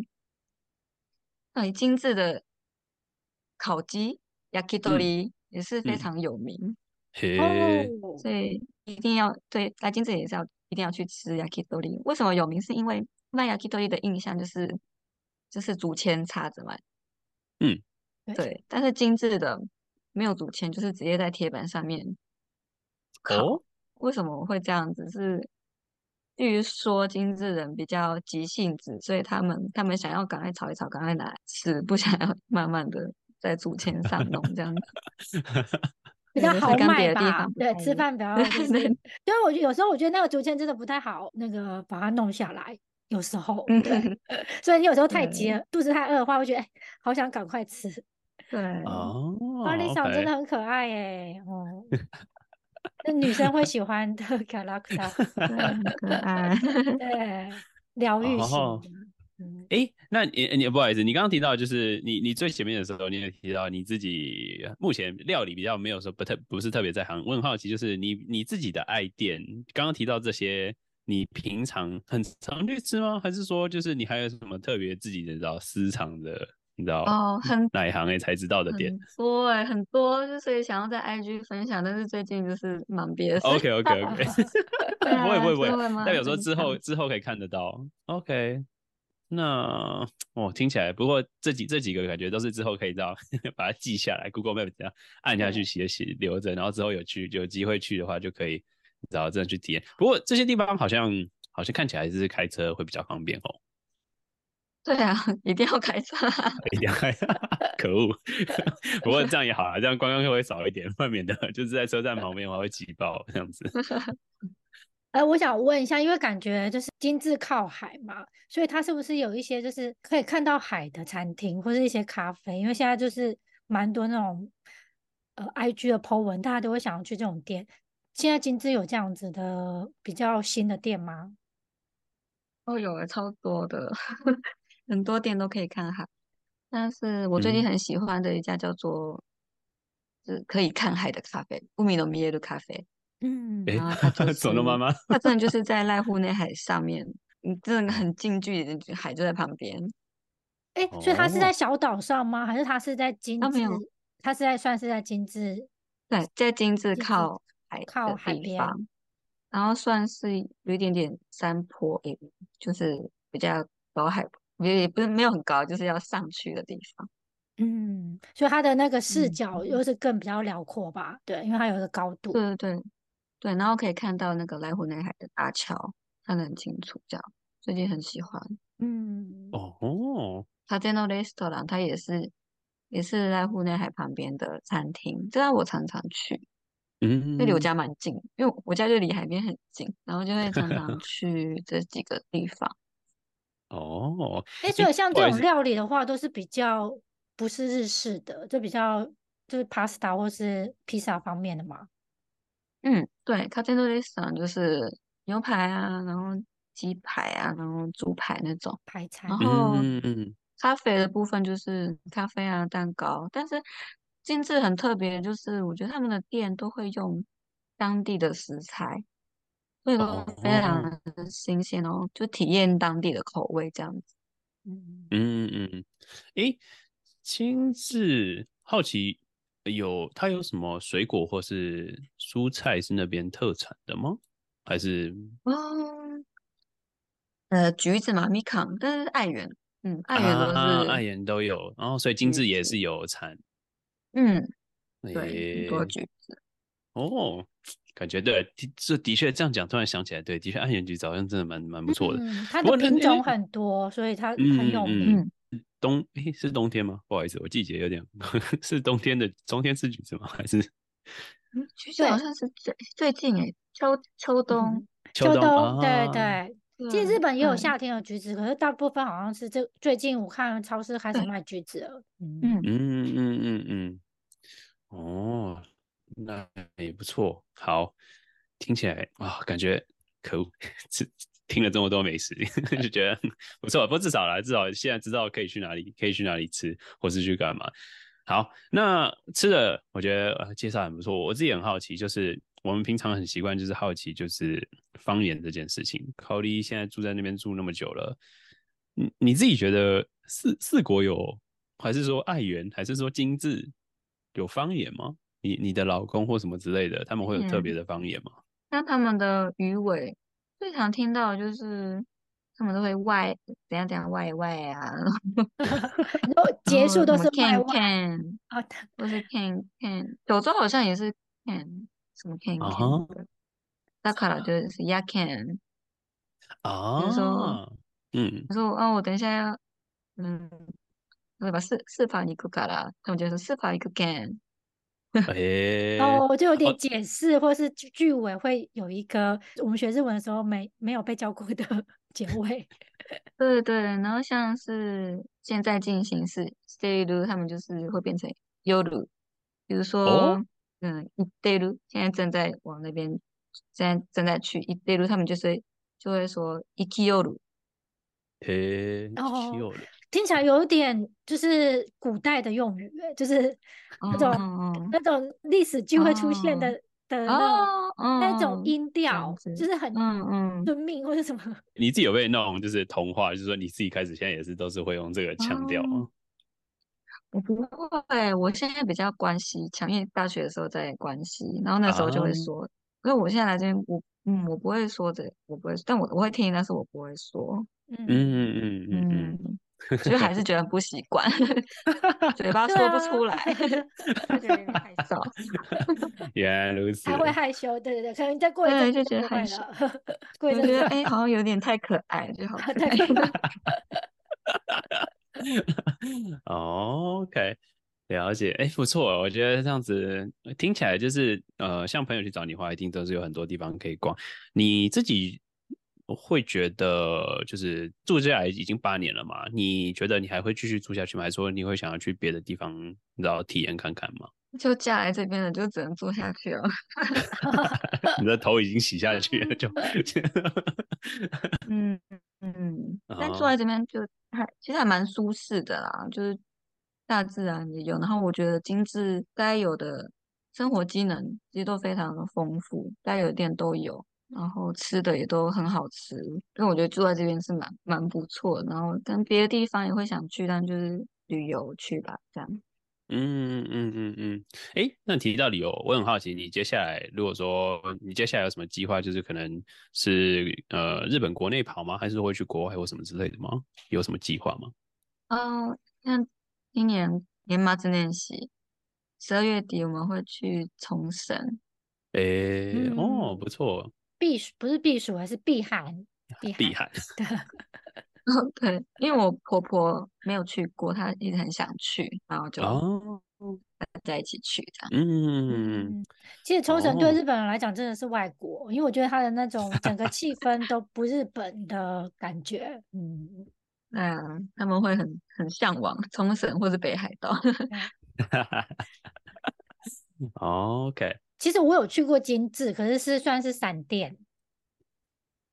很精致的烤鸡，yakitori 也是非常有名，哦，所以一定要对来精致也是要一定要去吃 yakitori。为什么有名？是因为卖 yakitori 的印象就是。就是竹签插着嘛，嗯，对，但是精致的没有竹签，就是直接在铁板上面烤，哦、为什么会这样子？是据说精致人比较急性子，所以他们他们想要赶快炒一炒，赶快拿来吃，不想要慢慢的在竹签上弄这样子，比较豪迈吧？对，对，吃饭比较 [laughs] 就是，因为我觉得有时候我觉得那个竹签真的不太好，那个把它弄下来。有时候，对，[laughs] 所以你有时候太急了，肚子太饿的话，会觉得哎，好想赶快吃。[laughs] 对哦，巴黎嫂真的很可爱耶，哦，那女生会喜欢的 [laughs] character，很可爱，对，疗愈型。哎，那你你不好意思，你刚刚提到就是你你最前面的时候，你也提到你自己目前料理比较没有说不特不是特别在行，我很好奇，就是你你自己的爱店，刚刚提到这些。你平常很常去吃吗？还是说，就是你还有什么特别自己的知道私藏的，你知道哦，很哪一行哎才知道的店？多哎，很多，就所以想要在 IG 分享，但是最近就是忙别的。OK OK [laughs] OK，不会不会不会，代表说之后之后可以看得到。OK，那哦听起来，不过这几这几个感觉都是之后可以到 [laughs] 把它记下来，Google Map 这样按下去写写留着，然后之后有去有机会去的话就可以。然后这样去体验，不过这些地方好像好像看起来还是开车会比较方便哦。对啊，一定要开车，一定要开车，[laughs] 可恶！不过这样也好啊，这样观光客会少一点，外面的就是在车站旁边的话会挤爆这样子。[laughs] 哎、呃，我想问一下，因为感觉就是精致靠海嘛，所以它是不是有一些就是可以看到海的餐厅或者一些咖啡？因为现在就是蛮多那种呃 IG 的 po 文，大家都会想要去这种店。现在金枝有这样子的比较新的店吗？哦，有啊，超多的，[laughs] 很多店都可以看海。但是我最近很喜欢的一家叫做，嗯、是可以看海的咖啡，乌米诺米耶的咖啡。嗯，然后它 [laughs] 走了妈妈，它真的就是在濑户内海上面，你真的很近距离的海就在旁边。哎、欸，所以它是在小岛上吗？还是它是在精致？它是在算是在金致？对，在金致靠。海靠海边，然后算是有一点点山坡，也，就是比较高海，也也不是没有很高，就是要上去的地方。嗯，所以它的那个视角又是更比较辽阔吧？嗯、对，因为它有一个高度。对对对对，然后可以看到那个濑户内海的大桥，看得很清楚，这样最近很喜欢。嗯，哦，他在那 restaurant，它也是也是濑户内海旁边的餐厅，这样我常常去。嗯，那离我家蛮近，因为我家就离海边很近，然后就会常常 [laughs] 去这几个地方。哦，哎、欸，所以像这种料理的话，都是比较不是日式的，就比较就是 pasta 或是披萨方面的嘛。嗯，对，卡特诺里斯就是牛排啊，然后鸡排啊，然后猪排那种排餐。然后咖啡的部分就是咖啡啊，蛋糕，但是。精致很特别，就是我觉得他们的店都会用当地的食材，所以都非常的新鲜哦，就体验当地的口味这样子。嗯嗯嗯，诶，精致好奇有它有什么水果或是蔬菜是那边特产的吗？还是嗯呃橘子嘛，米康，但是爱媛，嗯，爱媛都是、啊、爱媛都有，然后所以精致也是有产。嗯，对，多橘子哦，感觉对，这的确这样讲，突然想起来，对，的确爱媛橘子好像真的蛮蛮不错的。嗯，它的品种很多，所以它很有名。冬诶，是冬天吗？不好意思，我季节有点 [laughs] 是冬天的，冬天吃橘子吗？还是？橘子好像是最最近诶，秋秋冬秋冬，对对。其实日本也有夏天的橘子，可是大部分好像是这最近我看超市开始卖橘子了。嗯嗯嗯嗯嗯嗯。哦，那也不错。好，听起来啊，感觉可恶，吃听了这么多美食，[laughs] 就觉得不错。不过至少啦，至少现在知道可以去哪里，可以去哪里吃，或是去干嘛。好，那吃的我觉得、呃、介绍很不错。我自己很好奇，就是我们平常很习惯，就是好奇，就是方言这件事情。考利现在住在那边住那么久了，你你自己觉得四四国有，还是说爱媛，还是说精致？有方言吗？你你的老公或什么之类的，他们会有特别的方言吗？像、嗯、他们的鱼尾最常听到的就是他们都会外怎样怎样外外啊，[laughs] 然后结束都是外外 can can，都是 can can，九州好像也是 can，什么 can can 的，だから就是 ya can 啊，比如说，嗯，他说啊，我等一下要，嗯，对吧？四四法一个卡拉，他们就说四法一个 can。哎，哦，我就有点解释，或是句句尾会有一个我们学日文的时候没没有被教过的[laughs] 结尾。[laughs] 对对，然后像是现在进行式 stay 他们就是会变成 yoru，比如说， 哦、嗯，iteru 现在正在往那边，现在正在去 iteru 他们就是就会说 ikiyoru。嘿，哦，听起来有点就是古代的用语，就是那种、哦、那种历史就会出现的。哦的那那种音调，就是很嗯嗯遵命或者什么。[laughs] 你自己有被那种就是同化，就是说你自己开始现在也是都是会用这个腔调吗？我不会，我现在比较关系强，因为大学的时候在关系，然后那时候就会说。因为我现在来这边，我嗯我不会说这，我不会，但我我会听，但是我不会说。嗯嗯嗯嗯嗯。其实还是觉得不习惯，[laughs] 嘴巴 [laughs] 说不出来，[laughs] 就觉得有点害臊。原来如此，还会害羞，对对对，可能再过一阵就觉得害羞，过一阵觉得哎，好像有点太可爱，就好可爱。[laughs] 哦，OK，了解，哎，不错，我觉得这样子听起来就是呃，像朋友去找你的话，一定都是有很多地方可以逛，你自己。会觉得，就是住下来已经八年了嘛，你觉得你还会继续住下去吗？还是说你会想要去别的地方，你知道体验看看吗？就嫁来这边了，就只能住下去了。[laughs] 你的头已经洗下去了，就嗯 [laughs] 嗯，但住在这边就还其实还蛮舒适的啦，就是大自然也有，然后我觉得精致该有的生活机能其实都非常的丰富，该有的店都有。然后吃的也都很好吃，因为我觉得住在这边是蛮蛮不错的。然后跟别的地方也会想去，但就是旅游去吧，这样。嗯嗯嗯嗯。哎、嗯，那提到旅游，我很好奇，你接下来如果说你接下来有什么计划，就是可能是呃日本国内跑吗？还是会去国外或什么之类的吗？有什么计划吗？嗯、呃，像今年年末练习，十二月底我们会去冲绳。哎、嗯，哦，不错。避暑不是避暑，还是避寒？避寒。[laughs] 对，[laughs] [laughs] 对，因为我婆婆没有去过，她一直很想去，然后就在一起去这样。嗯，其实冲绳对日本人来讲真的是外国，哦，因为我觉得它的那种整个气 [laughs] 氛都不日本的感觉。嗯，[laughs] 对啊，他们会很很向往冲绳或者北海道。OK。其实我有去过金致，可是是算是散店。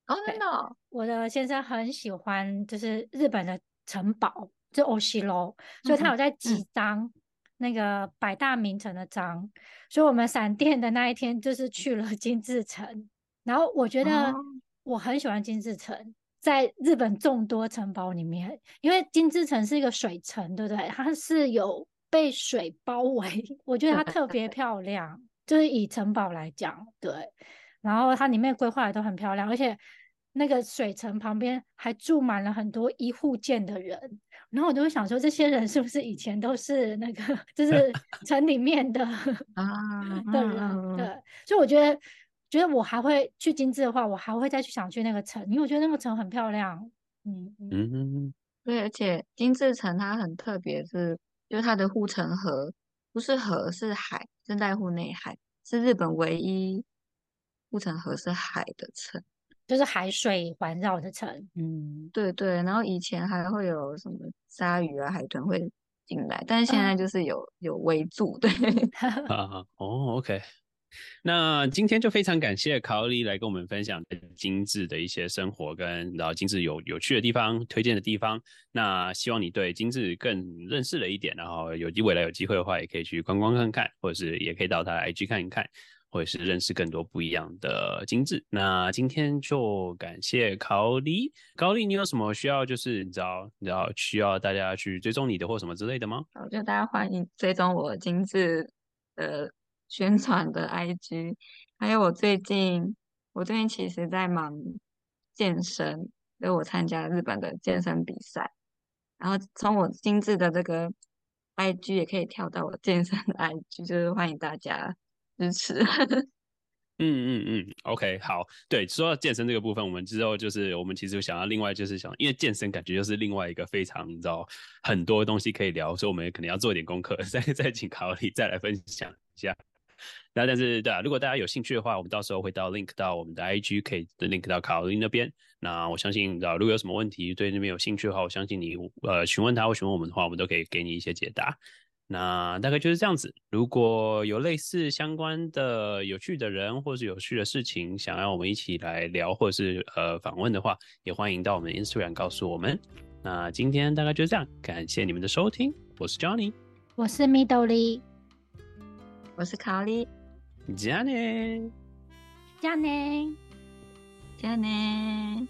哦，真的哦？我的先生很喜欢，就是日本的城堡，就欧西楼，所以他有在几张那个百大名城的章，嗯。所以我们闪电的那一天就是去了精致城。然后我觉得我很喜欢精致城，在日本众多城堡里面，因为精致城是一个水城，对不对？它是有被水包围，[laughs] 我觉得它特别漂亮。就是以城堡来讲，对，然后它里面规划的都很漂亮，而且那个水城旁边还住满了很多一户建的人，然后我就会想说，这些人是不是以前都是那个，[laughs] 就 [laughs] 是城里面的啊 [laughs] 的人？对，所以我觉得，觉得我还会去金致的话，我还会再去想去那个城，因为我觉得那个城很漂亮。嗯嗯嗯，对，而且金致城它很特别，是就是它的护城河。不是河，是海，正在户内海是日本唯一护城河是海的城，就是海水环绕的城。嗯，对对。然后以前还会有什么鲨鱼啊、海豚会进来，但是现在就是有、嗯、有围住。对 [laughs] [laughs] 啊哦，OK。那今天就非常感谢卡奥里来跟我们分享精致的一些生活跟然后精致有有趣的地方、推荐的地方。那希望你对精致更认识了一点，然后有机未来有机会的话，也可以去观光看看，或者是也可以到他的 IG 看一看，或是认识更多不一样的精致。那今天就感谢卡奥里，卡奥里，你有什么需要就是你知道你知道需要大家去追踪你的或什么之类的吗？好，就大家欢迎追踪我精致的。宣传的 IG，还有我最近，我最近其实在忙健身，所以我参加日本的健身比赛，然后从我精致的这个 IG 也可以跳到我健身的 IG，就是欢迎大家支持。[laughs] 嗯嗯嗯，OK，好，对，说到健身这个部分，我们之后就是我们其实想要另外就是想，因为健身感觉就是另外一个非常你知道很多东西可以聊，所以我们也可能要做一点功课，[laughs] 再再请卡里再来分享一下。那但是对啊，如果大家有兴趣的话，我们到时候会到 link 到我们的 IG，可以 link 到卡洛莉那边。那我相信，知道如果有什么问题对那边有兴趣的话，我相信你呃询问他或询问我们的话，我们都可以给你一些解答。那大概就是这样子。如果有类似相关的有趣的人，或是有趣的事情，想要我们一起来聊，或者是呃访问的话，也欢迎到我们的 Instagram 告诉我们。那今天大概就是这样，感谢你们的收听，我是 Johnny，我是 Midori，我是卡莉，Johnny，Johnny，Johnny。